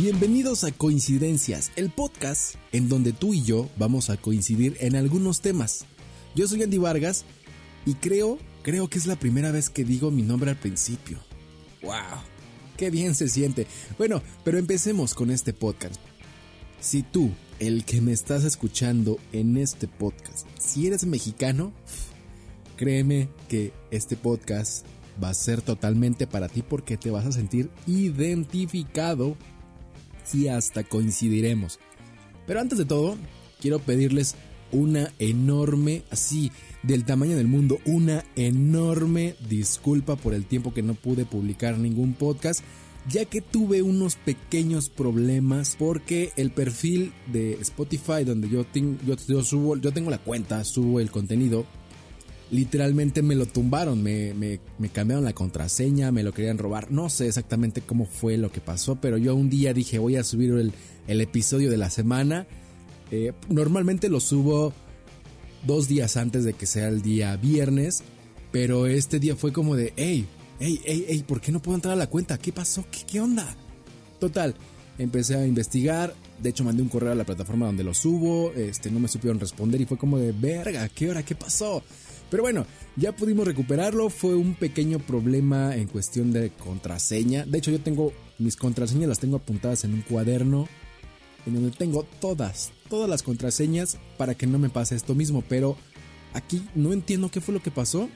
Bienvenidos a Coincidencias, el podcast en donde tú y yo vamos a coincidir en algunos temas. Yo soy Andy Vargas y creo, creo que es la primera vez que digo mi nombre al principio. ¡Wow! ¡Qué bien se siente! Bueno, pero empecemos con este podcast. Si tú, el que me estás escuchando en este podcast, si eres mexicano, créeme que este podcast va a ser totalmente para ti porque te vas a sentir identificado y hasta coincidiremos. Pero antes de todo, quiero pedirles una enorme, así, del tamaño del mundo, una enorme disculpa por el tiempo que no pude publicar ningún podcast ya que tuve unos pequeños problemas porque el perfil de Spotify donde yo, yo, subo, yo tengo la cuenta, subo el contenido, literalmente me lo tumbaron, me, me, cambiaron la contraseña, me lo querían robar, no sé exactamente cómo fue lo que pasó, pero yo un día dije voy a subir el, episodio de la semana, eh, normalmente lo subo dos días antes de que sea el día viernes, pero este día fue como de, hey, ey, ey, ey, ¿por qué no puedo entrar a la cuenta? ¿Qué pasó? ¿Qué, qué onda? Total, empecé a investigar, de hecho mandé un correo a la plataforma donde lo subo, este, no me supieron responder y fue como de, verga, ¿qué hora? ¿Qué pasó? Pero bueno, ya pudimos recuperarlo, fue un pequeño problema en cuestión de contraseña. De hecho yo tengo mis contraseñas, las tengo apuntadas en un cuaderno en donde tengo todas, todas las contraseñas para que no me pase esto mismo, pero aquí no entiendo qué fue lo que pasó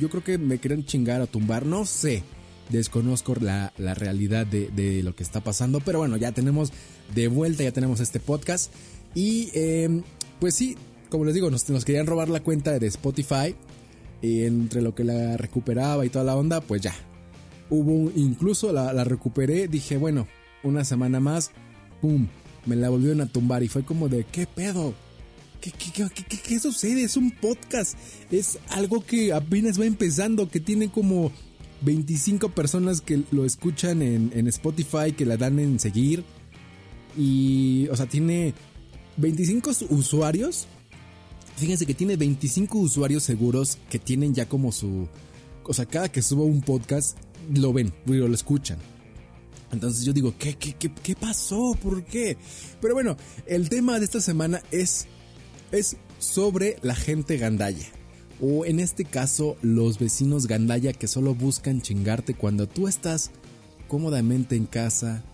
yo creo que me quieren chingar o tumbar, no sé. Desconozco la, realidad de, lo que está pasando, pero bueno, ya tenemos de vuelta, ya tenemos este podcast. Y em, pues sí, como les digo, nos, querían robar la cuenta de Spotify. Y entre lo que la recuperaba y toda la onda, pues ya. Hubo, incluso la, recuperé, dije, bueno, una semana más, ¡pum! Me la volvieron a tumbar y fue como de, ¿qué pedo? ¿Qué, qué, sucede? Es un podcast. Es algo que apenas va empezando, que tiene como 25 personas que lo escuchan en, Spotify, que la dan en seguir. Y, o sea, tiene 25 usuarios. Fíjense que tiene 25 usuarios seguros que tienen ya como su... O sea, cada que subo un podcast, lo ven, lo escuchan. Entonces yo digo, ¿qué, qué, qué, qué pasó? ¿Por qué? Pero bueno, el tema de esta semana es es sobre la gente gandaya. O en este caso, los vecinos gandaya que solo buscan chingarte cuando tú estás cómodamente en casa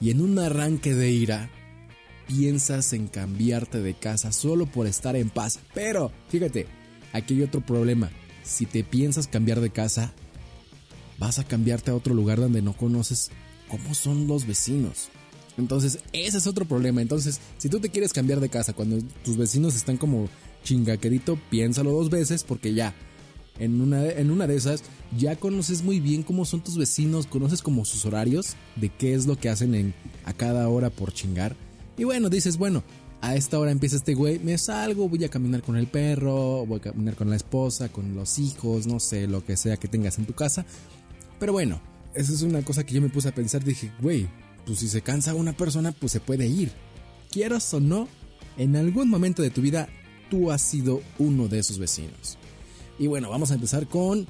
y en un arranque de ira piensas en cambiarte de casa solo por estar en paz. Pero, fíjate, aquí hay otro problema. Si te piensas cambiar de casa, vas a cambiarte a otro lugar donde no conoces cómo son los vecinos. Entonces, ese es otro problema. Entonces, si tú te quieres cambiar de casa cuando tus vecinos están como chingaquerito, piénsalo dos veces porque ya, en una, en una de esas, ya conoces muy bien cómo son tus vecinos, conoces como sus horarios, de qué es lo que hacen en, a cada hora por chingar. Y bueno, dices, bueno, a esta hora empieza este güey, me salgo, voy a caminar con el perro, voy a caminar con la esposa, con los hijos, no sé, lo que sea que tengas en tu casa. Pero bueno, esa es una cosa que yo me puse a pensar, dije, güey, pues si se cansa una persona, pues se puede ir. Quieras o no, en algún momento de tu vida tú has sido uno de esos vecinos. Y bueno, vamos a empezar con...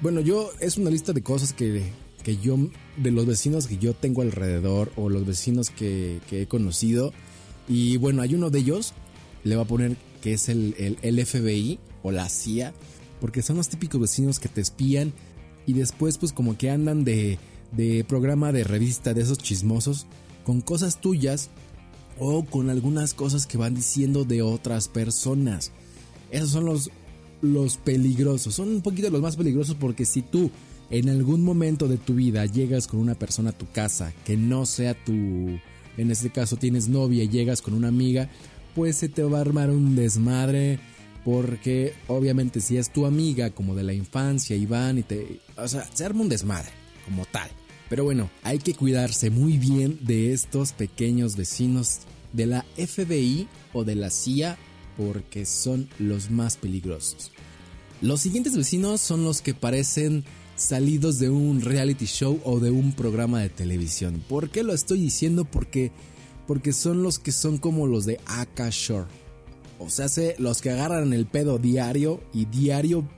Bueno, yo es una lista de cosas que, que yo, de los vecinos que yo tengo alrededor o los vecinos que, que he conocido. Y bueno, hay uno de ellos, le voy a poner que es el, el, el FBI o la CIA, porque son los típicos vecinos que te espían y después pues como que andan de de programa de revista de esos chismosos con cosas tuyas o con algunas cosas que van diciendo de otras personas. Esos son los, los peligrosos, son un poquito los más peligrosos porque si tú en algún momento de tu vida llegas con una persona a tu casa que no sea tu, en este caso tienes novia y llegas con una amiga, pues se te va a armar un desmadre porque obviamente si es tu amiga como de la infancia y y te, o sea, se arma un desmadre como tal. Pero bueno, hay que cuidarse muy bien de estos pequeños vecinos de la FBI o de la CIA porque son los más peligrosos. Los siguientes vecinos son los que parecen salidos de un reality show o de un programa de televisión. ¿Por qué lo estoy diciendo? Porque, porque son los que son como los de Aka Shore. O sea, los que agarran el pedo diario y diario,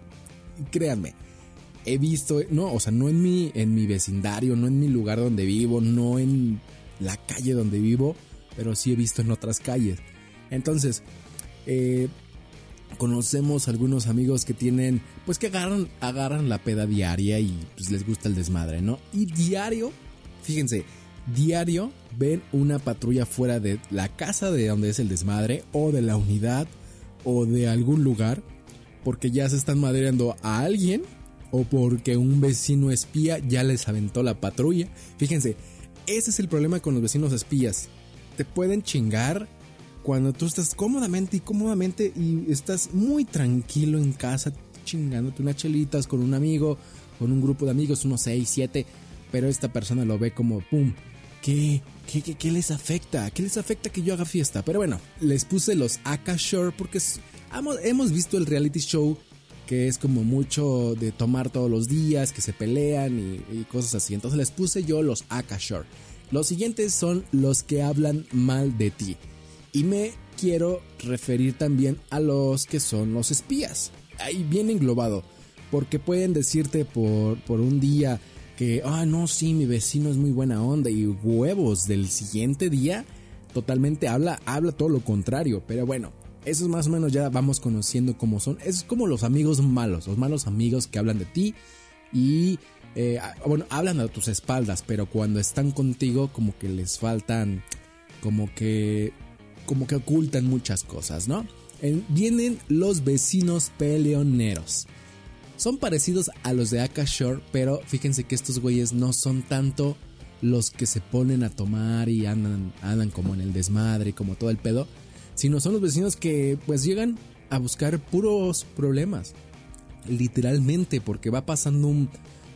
créanme, he visto, no, o sea, no en mi, en mi vecindario, no en mi lugar donde vivo, no en la calle donde vivo, pero sí he visto en otras calles. Entonces, eh, conocemos algunos amigos que tienen, pues que agarran, agarran la peda diaria y pues les gusta el desmadre, ¿no? Y diario, fíjense, diario ven una patrulla fuera de la casa de donde es el desmadre o de la unidad o de algún lugar porque ya se están madreando a alguien o porque un vecino espía ya les aventó la patrulla. Fíjense, ese es el problema con los vecinos espías. Te pueden chingar cuando tú estás cómodamente y cómodamente y estás muy tranquilo en casa chingándote unas chelitas con un amigo, con un grupo de amigos, unos 6, 7, pero esta persona lo ve como, ¡pum! ¿Qué, qué, qué, les afecta? ¿Qué les afecta que yo haga fiesta? Pero bueno, les puse los Akashore porque hemos visto el reality show que es como mucho de tomar todos los días, que se pelean y, cosas así. Entonces les puse yo los Akashore. Los siguientes son los que hablan mal de ti. Y me quiero referir también a los que son los espías. Ahí bien englobado. Porque pueden decirte por, por un día que, ah, no, sí, mi vecino es muy buena onda y huevos del siguiente día totalmente habla, habla todo lo contrario. Pero bueno, esos más o menos ya vamos conociendo cómo son. Es como los amigos malos, los malos amigos que hablan de ti y, eh, bueno, hablan a tus espaldas, pero cuando están contigo como que les faltan, como que como que ocultan muchas cosas, ¿no? vienen los vecinos peleoneros. Son parecidos a los de Akashore, pero fíjense que estos güeyes no son tanto los que se ponen a tomar y andan, andan como en el desmadre como todo el pedo, sino son los vecinos que pues llegan a buscar puros problemas. Literalmente, porque va pasando un,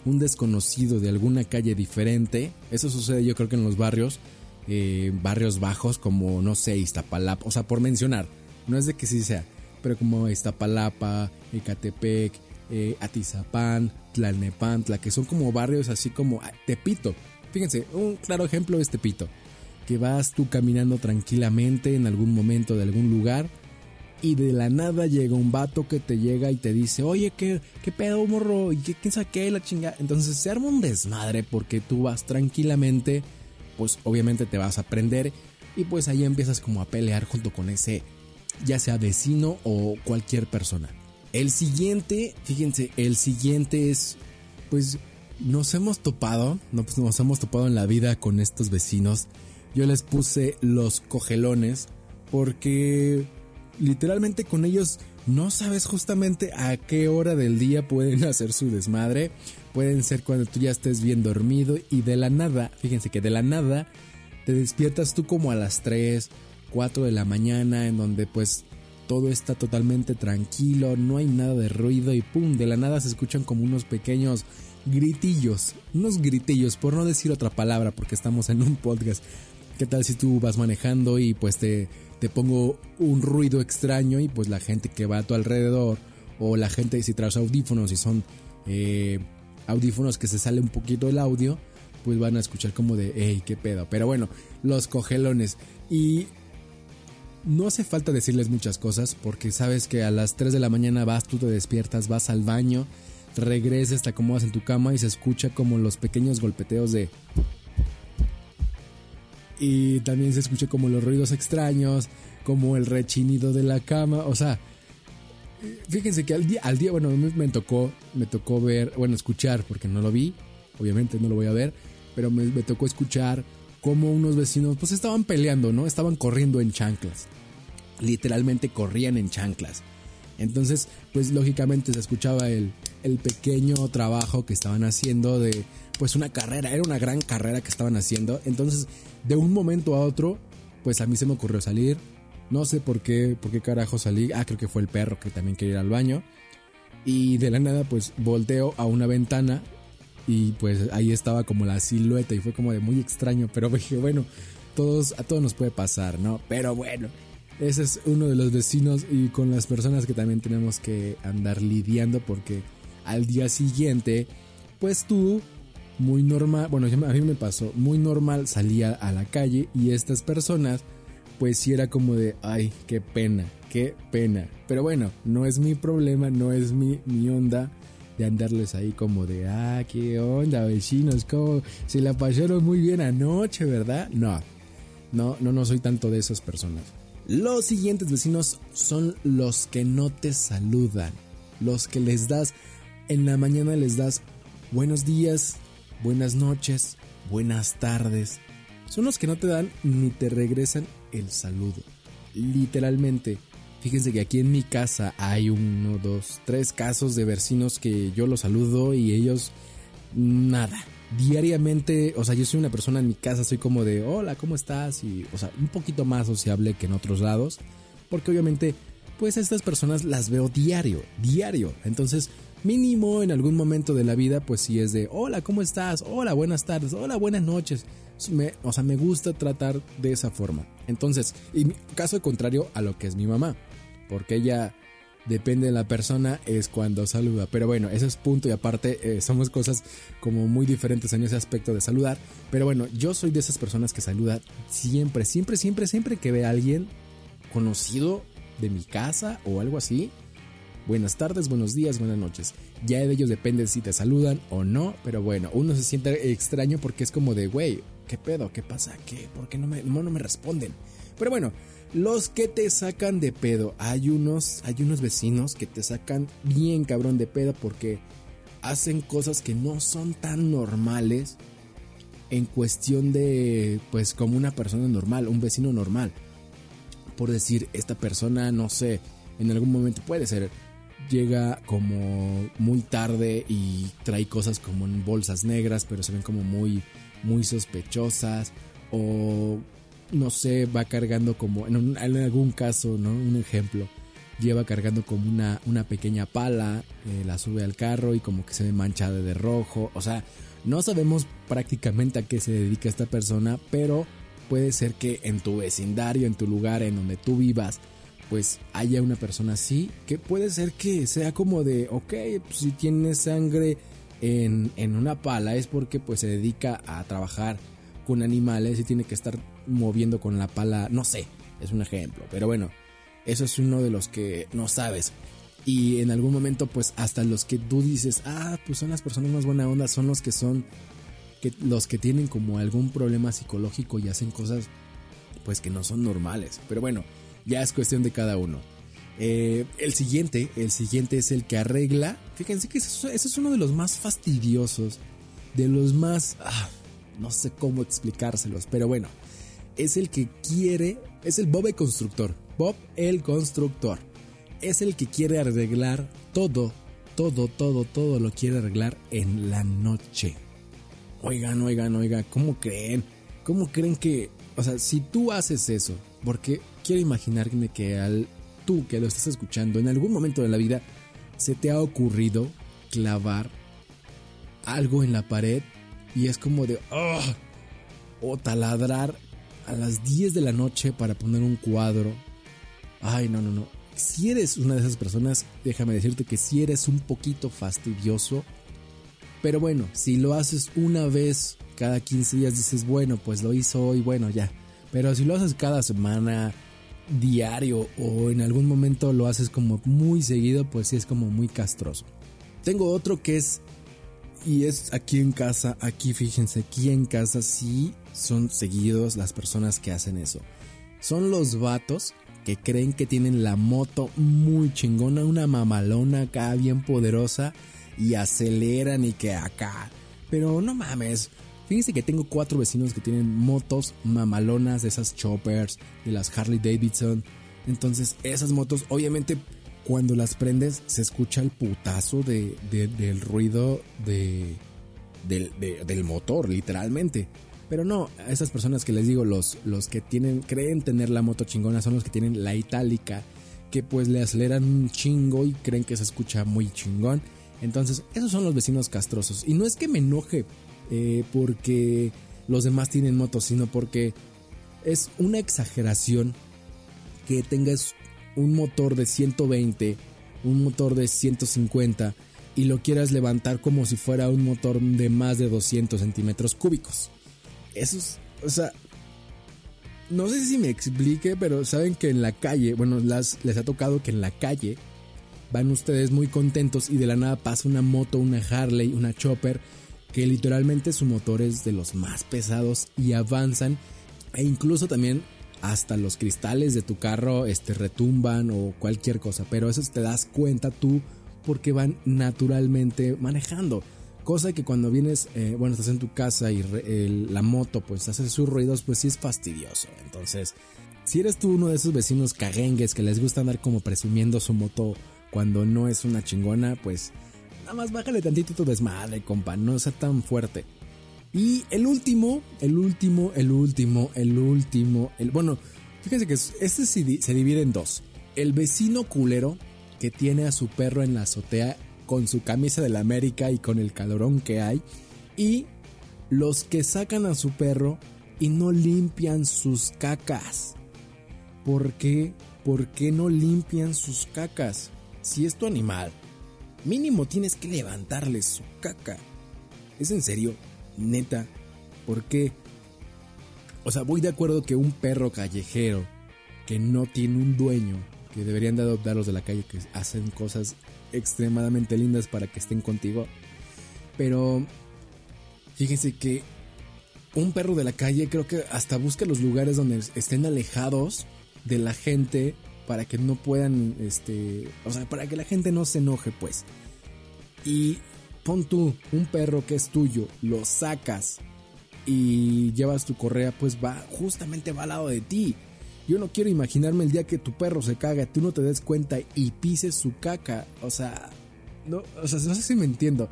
un desconocido de alguna calle diferente. Eso sucede yo creo que en los barrios eh, barrios bajos como, no sé, Iztapalapa, o sea, por mencionar, no es de que sí sea, pero como Iztapalapa, Ecatepec, eh, Atizapán, Tlalnepantla, que son como barrios así como ah, Tepito. Fíjense, un claro ejemplo es Tepito, que vas tú caminando tranquilamente en algún momento de algún lugar y de la nada llega un vato que te llega y te dice, oye, ¿qué, qué pedo, morro? ¿Y qué, quién sabe La chingada. Entonces se arma un desmadre porque tú vas tranquilamente pues obviamente te vas a aprender y pues ahí empiezas como a pelear junto con ese ya sea vecino o cualquier persona. El siguiente, fíjense, el siguiente es pues nos hemos topado, no, pues nos hemos topado en la vida con estos vecinos. Yo les puse los cogelones porque literalmente con ellos no sabes justamente a qué hora del día pueden hacer su desmadre pueden ser cuando tú ya estés bien dormido y de la nada, fíjense que de la nada te despiertas tú como a las 3, 4 de la mañana en donde pues todo está totalmente tranquilo, no hay nada de ruido y pum, de la nada se escuchan como unos pequeños gritillos, unos gritillos, por no decir otra palabra porque estamos en un podcast. ¿Qué tal si tú vas manejando y pues te, te pongo un ruido extraño y pues la gente que va a tu alrededor o la gente si traes audífonos y son eh, audífonos que se sale un poquito el audio, pues van a escuchar como de, hey, qué pedo. Pero bueno, los cogelones. Y no hace falta decirles muchas cosas porque sabes que a las 3 de la mañana vas, tú te despiertas, vas al baño, regresas, te acomodas en tu cama y se escucha como los pequeños golpeteos de... Y también se escucha como los ruidos extraños, como el rechinido de la cama, o sea, fíjense que al día, al día, bueno, me, me, tocó, me tocó ver, bueno, escuchar, porque no lo vi, obviamente no lo voy a ver, pero me, me tocó escuchar cómo unos vecinos, pues estaban peleando, ¿no? Estaban corriendo en chanclas. Literalmente corrían en chanclas. Entonces, pues lógicamente se escuchaba el, el pequeño trabajo que estaban haciendo de, pues una carrera, era una gran carrera que estaban haciendo. Entonces, de un momento a otro, pues a mí se me ocurrió salir, no sé por qué, por qué carajo salí. Ah, creo que fue el perro que también quería ir al baño. Y de la nada, pues volteo a una ventana y pues ahí estaba como la silueta y fue como de muy extraño. Pero dije, bueno, todos, a todos nos puede pasar, ¿no? Pero bueno, ese es uno de los vecinos y con las personas que también tenemos que andar lidiando porque al día siguiente, pues tú, muy normal, bueno, a mí me pasó, muy normal salía a la calle y estas personas pues sí era como de, ay, qué pena, qué pena. Pero bueno, no es mi problema, no es mi, mi onda. de andarles ahí como de, ah, qué onda, vecinos, cómo se la pasaron muy bien anoche, ¿verdad? No, no, no, no soy tanto de esas personas. Los siguientes vecinos son los que no te saludan, los que les das, en la mañana les das buenos días, buenas noches, buenas tardes. Son los que no te dan ni te regresan el saludo. Literalmente, Fíjense que aquí en mi casa hay uno, dos, tres casos de vecinos que yo los saludo y ellos nada. Diariamente, o sea, yo soy una persona en mi casa, soy como de, hola, ¿cómo estás? Y, o sea, un poquito más sociable que en otros lados, porque obviamente, pues a estas personas las veo diario, diario. Entonces, mínimo en algún momento de la vida, pues si es de, hola, ¿cómo estás? Hola, buenas tardes, hola, buenas noches. o sea, me gusta tratar de esa forma. Entonces, y caso contrario a lo que es mi mamá porque ella depende de la persona es cuando saluda. Pero bueno, ese es punto y aparte eh, somos cosas como muy diferentes en ese aspecto de saludar. Pero bueno, yo soy de esas personas que saluda siempre, siempre, siempre, siempre que ve a alguien conocido de mi casa o algo así. Buenas tardes, buenos días, buenas noches. Ya de ellos depende si te saludan o no, pero bueno, uno se siente extraño porque es como de, güey, ¿qué pedo? ¿Qué pasa? ¿Qué? ¿Por qué no me, no me responden? Pero bueno, los que te sacan de pedo. Hay unos, hay unos vecinos que te sacan bien cabrón de pedo porque hacen cosas que no son tan normales en cuestión de, pues como una persona normal, un vecino normal. Por decir, esta persona, no sé, en algún momento puede ser, llega como muy tarde y trae cosas como en bolsas negras, pero se ven como muy, muy sospechosas. O no sé, va cargando como, en, algún caso, ¿no? Un ejemplo, lleva cargando como una, una pequeña pala, eh, la sube al carro y como que se ve manchada de rojo. O sea, no sabemos prácticamente a qué se dedica esta persona, pero puede ser que en tu vecindario, en tu lugar, en donde tú vivas, pues haya una persona así, que puede ser que sea como de, ok, pues si tiene sangre en, en una pala es porque pues se dedica a trabajar con animales y tiene que estar moviendo con la pala, no sé, es un ejemplo, pero bueno, eso es uno de los que no sabes. Y en algún momento, pues hasta los que tú dices, ah, pues son las personas más buena onda, son los que son, que, los que tienen como algún problema psicológico y hacen cosas, pues que no son normales. Pero bueno, ya es cuestión de cada uno. Eh, el siguiente, el siguiente es el que arregla. Fíjense que ese, es uno de los más fastidiosos, de los más, ah, no sé cómo explicárselos, pero bueno, es el que quiere, es el Bob el constructor. Bob el constructor. Es el que quiere arreglar todo, todo, todo, todo lo quiere arreglar en la noche. Oigan, oigan, oigan, ¿cómo creen? ¿Cómo creen que, o sea, si tú haces eso, porque quiero imaginarme que al tú que lo estás escuchando en algún momento de la vida se te ha ocurrido clavar algo en la pared y es como de, oh, o taladrar a las 10 de la noche para poner un cuadro. Ay, no, no, no. Si eres una de esas personas, déjame decirte que si eres un poquito fastidioso. Pero bueno, si lo haces una vez cada 15 días, dices, bueno, pues lo hizo hoy, bueno, ya. Pero si lo haces cada semana, diario o en algún momento lo haces como muy seguido, pues sí es como muy castroso. Tengo otro que es y es aquí en casa, aquí fíjense, aquí en casa sí son seguidos las personas que hacen eso. Son los vatos que creen que tienen la moto muy chingona, una mamalona acá bien poderosa y aceleran y que acá. Pero no mames, fíjense que tengo cuatro vecinos que tienen motos mamalonas de esas choppers, de las Harley Davidson. Entonces esas motos obviamente cuando las prendes se escucha el putazo de, del ruido de, del, motor, literalmente. Pero no, a esas personas que les digo, los, los que tienen, creen tener la moto chingona son los que tienen la itálica, que pues le aceleran un chingo y creen que se escucha muy chingón. Entonces, esos son los vecinos castrosos. Y no es que me enoje eh, porque los demás tienen motos, sino porque es una exageración que tengas un motor de 120, un motor de 150 y lo quieras levantar como si fuera un motor de más de 200 centímetros cúbicos. Eso es, o sea, no sé si me explique, pero saben que en la calle, bueno, les ha tocado que en la calle van ustedes muy contentos y de la nada pasa una moto, una Harley, una Chopper, que literalmente su motor es de los más pesados y avanzan e incluso también hasta los cristales de tu carro este, retumban o cualquier cosa, pero eso te das cuenta tú porque van naturalmente manejando. Cosa que cuando vienes, eh, bueno, estás en tu casa y la moto pues hace sus ruidos, pues sí es fastidioso. Entonces, si eres tú uno de esos vecinos caguengues que les gusta andar como presumiendo su moto cuando no es una chingona, pues nada más bájale tantito tu desmadre, compa, no sea tan fuerte. Y el último, el último, el último, el último, el bueno, fíjense que este se divide en dos. El vecino culero que tiene a su perro en la azotea con su camisa de la América y con el calorón que hay. Y los que sacan a su perro y no limpian sus cacas. ¿Por qué? ¿Por qué no limpian sus cacas? Si es tu animal, mínimo tienes que levantarle su caca. ¿Es en serio? Neta. ¿Por qué? O sea, voy de acuerdo que un perro callejero que no tiene un dueño que deberían de adoptarlos de la calle, que hacen cosas extremadamente lindas para que estén contigo. Pero fíjense que un perro de la calle creo que hasta busca los lugares donde estén alejados de la gente para que no puedan, este, o sea, para que la gente no se enoje, pues. Y pon tú un perro que es tuyo, lo sacas y llevas tu correa, pues va, justamente va al lado de ti. Yo no quiero imaginarme el día que tu perro se caga, tú no te des cuenta y pises su caca. O sea, no, o sea, no sé si me entiendo.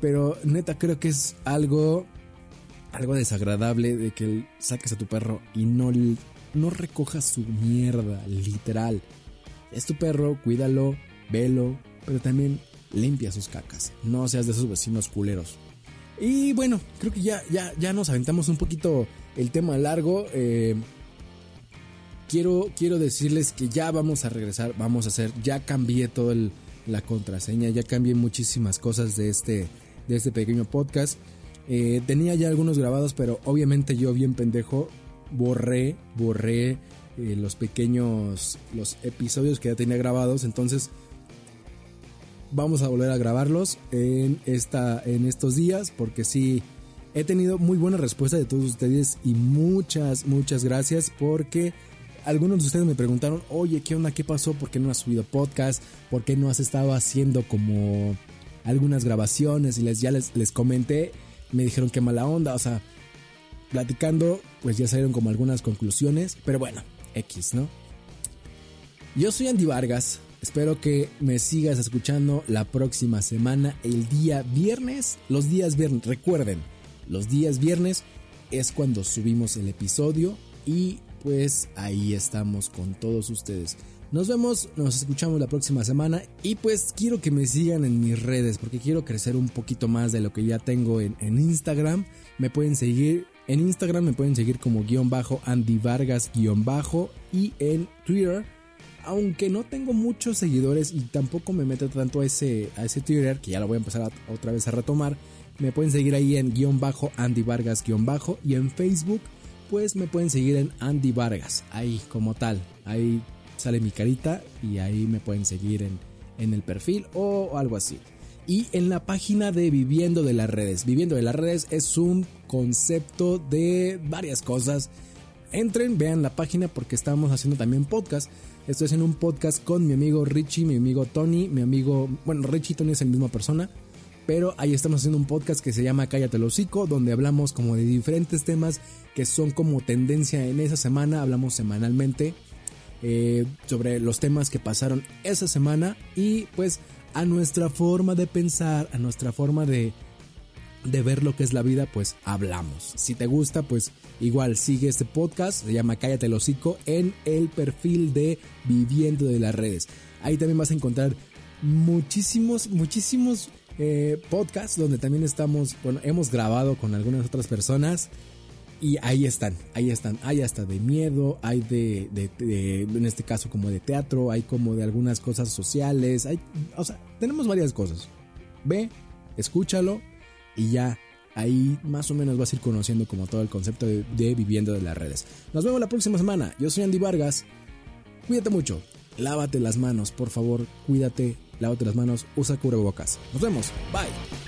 Pero neta creo que es algo algo desagradable de que saques a tu perro y no no recojas su mierda, literal. Es tu perro, cuídalo, velo, pero también limpia sus cacas. No seas de esos vecinos culeros. Y bueno, creo que ya, ya, ya nos aventamos un poquito el tema largo. Eh, quiero, quiero decirles que ya vamos a regresar, vamos a hacer, ya cambié toda la contraseña, ya cambié muchísimas cosas de este, de este pequeño podcast. Eh, tenía ya algunos grabados, pero obviamente yo bien pendejo borré, borré eh, los pequeños, los episodios que ya tenía grabados, entonces vamos a volver a grabarlos en, esta, en estos días, porque sí, he tenido muy buena respuesta de todos ustedes y muchas, muchas gracias porque algunos de ustedes me preguntaron, oye, ¿qué onda? ¿Qué pasó? ¿Por qué no has subido podcast? ¿Por qué no has estado haciendo como algunas grabaciones? Y les, ya les, les comenté, me dijeron qué mala onda, o sea, platicando, pues ya salieron como algunas conclusiones, pero bueno, X, ¿no? Yo soy Andy Vargas, espero que me sigas escuchando la próxima semana, el día viernes, los días viernes, recuerden, los días viernes es cuando subimos el episodio y pues ahí estamos con todos ustedes. Nos vemos, nos escuchamos la próxima semana y pues quiero que me sigan en mis redes porque quiero crecer un poquito más de lo que ya tengo en, Instagram. Me pueden seguir en Instagram, me pueden seguir como guion bajo Andy Vargas guion bajo y en Twitter. Aunque no tengo muchos seguidores y tampoco me meto tanto a ese, a ese Twitter, que ya lo voy a empezar otra vez a retomar, me pueden seguir ahí en guion bajo Andy Vargas guion bajo y en Facebook pues me pueden seguir en Andy Vargas, ahí como tal, ahí sale mi carita y ahí me pueden seguir en, en el perfil o algo así. Y en la página de Viviendo de las Redes. Viviendo de las Redes es un concepto de varias cosas. Entren, vean la página porque estamos haciendo también podcast. Estoy haciendo un podcast con mi amigo Richie, mi amigo Tony, mi amigo... Bueno, Richie y Tony es la misma persona pero ahí estamos haciendo un podcast que se llama Cállate el hocico, donde hablamos como de diferentes temas que son como tendencia en esa semana, hablamos semanalmente eh, sobre los temas que pasaron esa semana y pues a nuestra forma de pensar, a nuestra forma de, de ver lo que es la vida, pues hablamos. Si te gusta, pues igual sigue este podcast, se llama Cállate el hocico en el perfil de Viviendo de las redes. Ahí también vas a encontrar muchísimos, muchísimos eh, podcast donde también estamos, bueno, hemos grabado con algunas otras personas y ahí están, ahí están, hay hasta de miedo, hay de, en este caso como de teatro, hay como de algunas cosas sociales, hay, o sea, tenemos varias cosas. Ve, escúchalo y ya ahí más o menos vas a ir conociendo como todo el concepto de, de, viviendo de las redes. Nos vemos la próxima semana. Yo soy Andy Vargas. Cuídate mucho. Lávate las manos, por favor. Cuídate lávate las manos, usa cubrebocas. Nos vemos, bye.